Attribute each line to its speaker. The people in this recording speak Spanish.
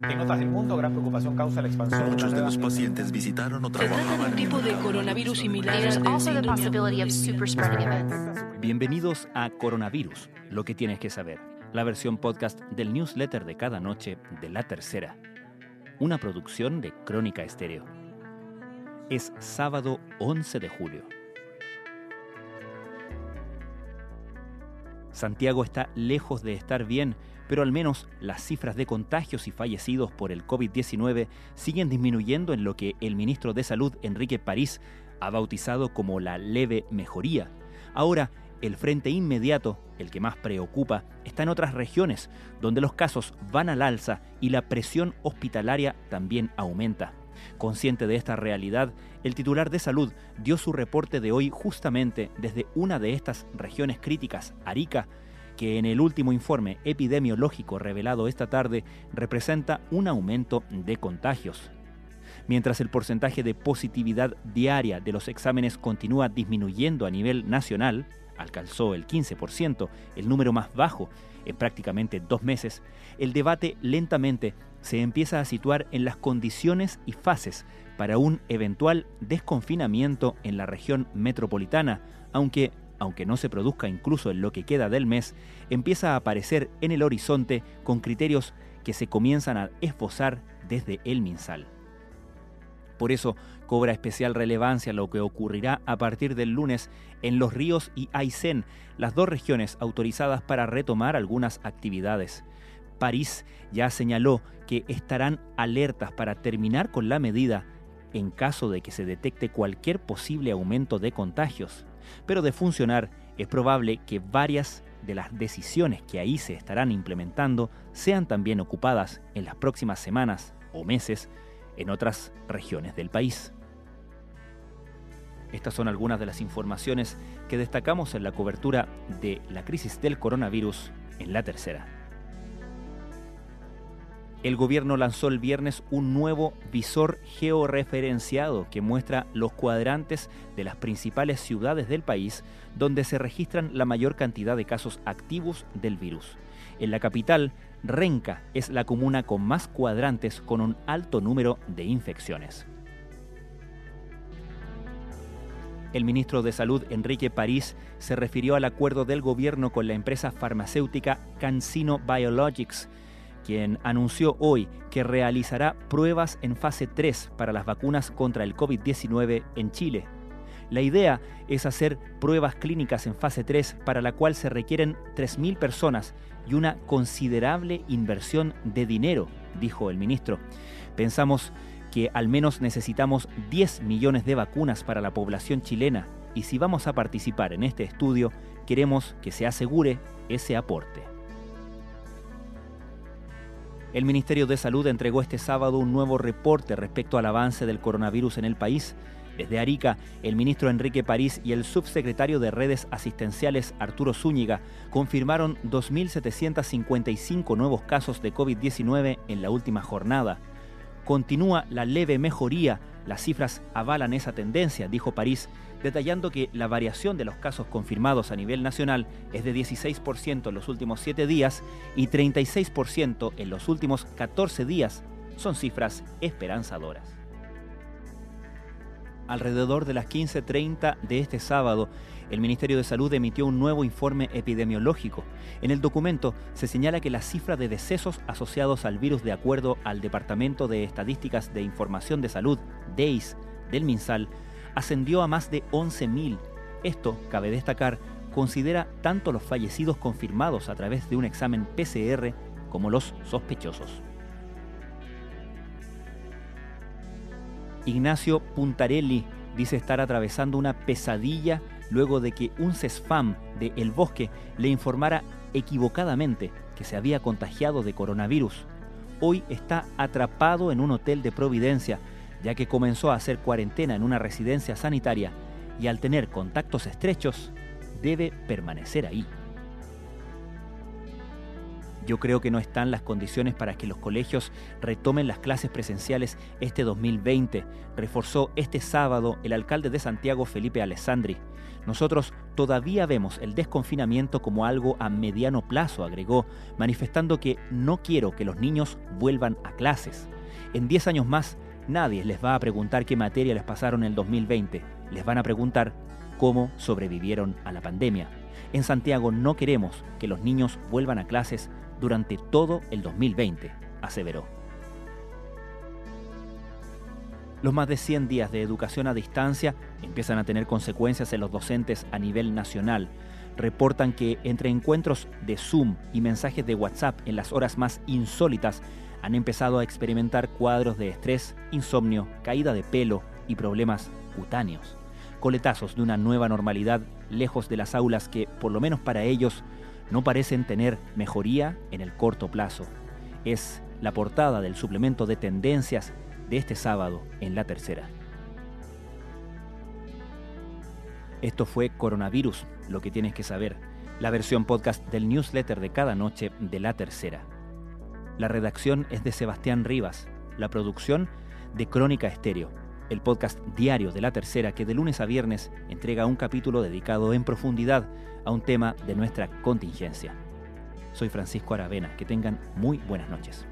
Speaker 1: En otras del mundo, gran preocupación causa la expansión
Speaker 2: Muchos de los pacientes visitaron o
Speaker 3: Se trata de un tipo de coronavirus similar
Speaker 4: events.
Speaker 5: Bienvenidos a Coronavirus, lo que tienes que saber, la versión podcast del newsletter de cada noche de La Tercera, una producción de Crónica Estéreo. Es sábado 11 de julio. Santiago está lejos de estar bien, pero al menos las cifras de contagios y fallecidos por el COVID-19 siguen disminuyendo en lo que el ministro de Salud, Enrique París, ha bautizado como la leve mejoría. Ahora, el frente inmediato, el que más preocupa, está en otras regiones, donde los casos van al alza y la presión hospitalaria también aumenta. Consciente de esta realidad, el titular de salud dio su reporte de hoy justamente desde una de estas regiones críticas, Arica, que en el último informe epidemiológico revelado esta tarde representa un aumento de contagios. Mientras el porcentaje de positividad diaria de los exámenes continúa disminuyendo a nivel nacional, alcanzó el 15%, el número más bajo en prácticamente dos meses, el debate lentamente se empieza a situar en las condiciones y fases para un eventual desconfinamiento en la región metropolitana, aunque, aunque no se produzca incluso en lo que queda del mes, empieza a aparecer en el horizonte con criterios que se comienzan a esbozar desde el MinSal. Por eso cobra especial relevancia lo que ocurrirá a partir del lunes en Los Ríos y Aysén, las dos regiones autorizadas para retomar algunas actividades. París ya señaló que estarán alertas para terminar con la medida en caso de que se detecte cualquier posible aumento de contagios. Pero de funcionar, es probable que varias de las decisiones que ahí se estarán implementando sean también ocupadas en las próximas semanas o meses en otras regiones del país. Estas son algunas de las informaciones que destacamos en la cobertura de la crisis del coronavirus en la tercera. El gobierno lanzó el viernes un nuevo visor georreferenciado que muestra los cuadrantes de las principales ciudades del país donde se registran la mayor cantidad de casos activos del virus. En la capital, Renca es la comuna con más cuadrantes con un alto número de infecciones. El ministro de Salud, Enrique París, se refirió al acuerdo del gobierno con la empresa farmacéutica CanSino Biologics, quien anunció hoy que realizará pruebas en fase 3 para las vacunas contra el COVID-19 en Chile. La idea es hacer pruebas clínicas en fase 3 para la cual se requieren 3.000 personas y una considerable inversión de dinero, dijo el ministro. Pensamos que al menos necesitamos 10 millones de vacunas para la población chilena y si vamos a participar en este estudio, queremos que se asegure ese aporte. El Ministerio de Salud entregó este sábado un nuevo reporte respecto al avance del coronavirus en el país. Desde Arica, el ministro Enrique París y el subsecretario de Redes Asistenciales Arturo Zúñiga confirmaron 2.755 nuevos casos de COVID-19 en la última jornada. Continúa la leve mejoría, las cifras avalan esa tendencia, dijo París, detallando que la variación de los casos confirmados a nivel nacional es de 16% en los últimos 7 días y 36% en los últimos 14 días. Son cifras esperanzadoras. Alrededor de las 15.30 de este sábado, el Ministerio de Salud emitió un nuevo informe epidemiológico. En el documento se señala que la cifra de decesos asociados al virus de acuerdo al Departamento de Estadísticas de Información de Salud, DEIS, del MinSal, ascendió a más de 11.000. Esto, cabe destacar, considera tanto los fallecidos confirmados a través de un examen PCR como los sospechosos. Ignacio Puntarelli dice estar atravesando una pesadilla luego de que un CESFAM de El Bosque le informara equivocadamente que se había contagiado de coronavirus. Hoy está atrapado en un hotel de Providencia, ya que comenzó a hacer cuarentena en una residencia sanitaria y al tener contactos estrechos debe permanecer ahí. Yo creo que no están las condiciones para que los colegios retomen las clases presenciales este 2020, reforzó este sábado el alcalde de Santiago, Felipe Alessandri. Nosotros todavía vemos el desconfinamiento como algo a mediano plazo, agregó, manifestando que no quiero que los niños vuelvan a clases. En 10 años más, nadie les va a preguntar qué materia les pasaron en el 2020. Les van a preguntar cómo sobrevivieron a la pandemia. En Santiago no queremos que los niños vuelvan a clases durante todo el 2020, aseveró. Los más de 100 días de educación a distancia empiezan a tener consecuencias en los docentes a nivel nacional. Reportan que entre encuentros de Zoom y mensajes de WhatsApp en las horas más insólitas han empezado a experimentar cuadros de estrés, insomnio, caída de pelo y problemas cutáneos. Coletazos de una nueva normalidad lejos de las aulas que, por lo menos para ellos, no parecen tener mejoría en el corto plazo. Es la portada del suplemento de tendencias de este sábado en La Tercera. Esto fue Coronavirus, lo que tienes que saber, la versión podcast del newsletter de cada noche de La Tercera. La redacción es de Sebastián Rivas, la producción de Crónica Estéreo, el podcast diario de La Tercera que de lunes a viernes entrega un capítulo dedicado en profundidad a un tema de nuestra contingencia. Soy Francisco Aravena, que tengan muy buenas noches.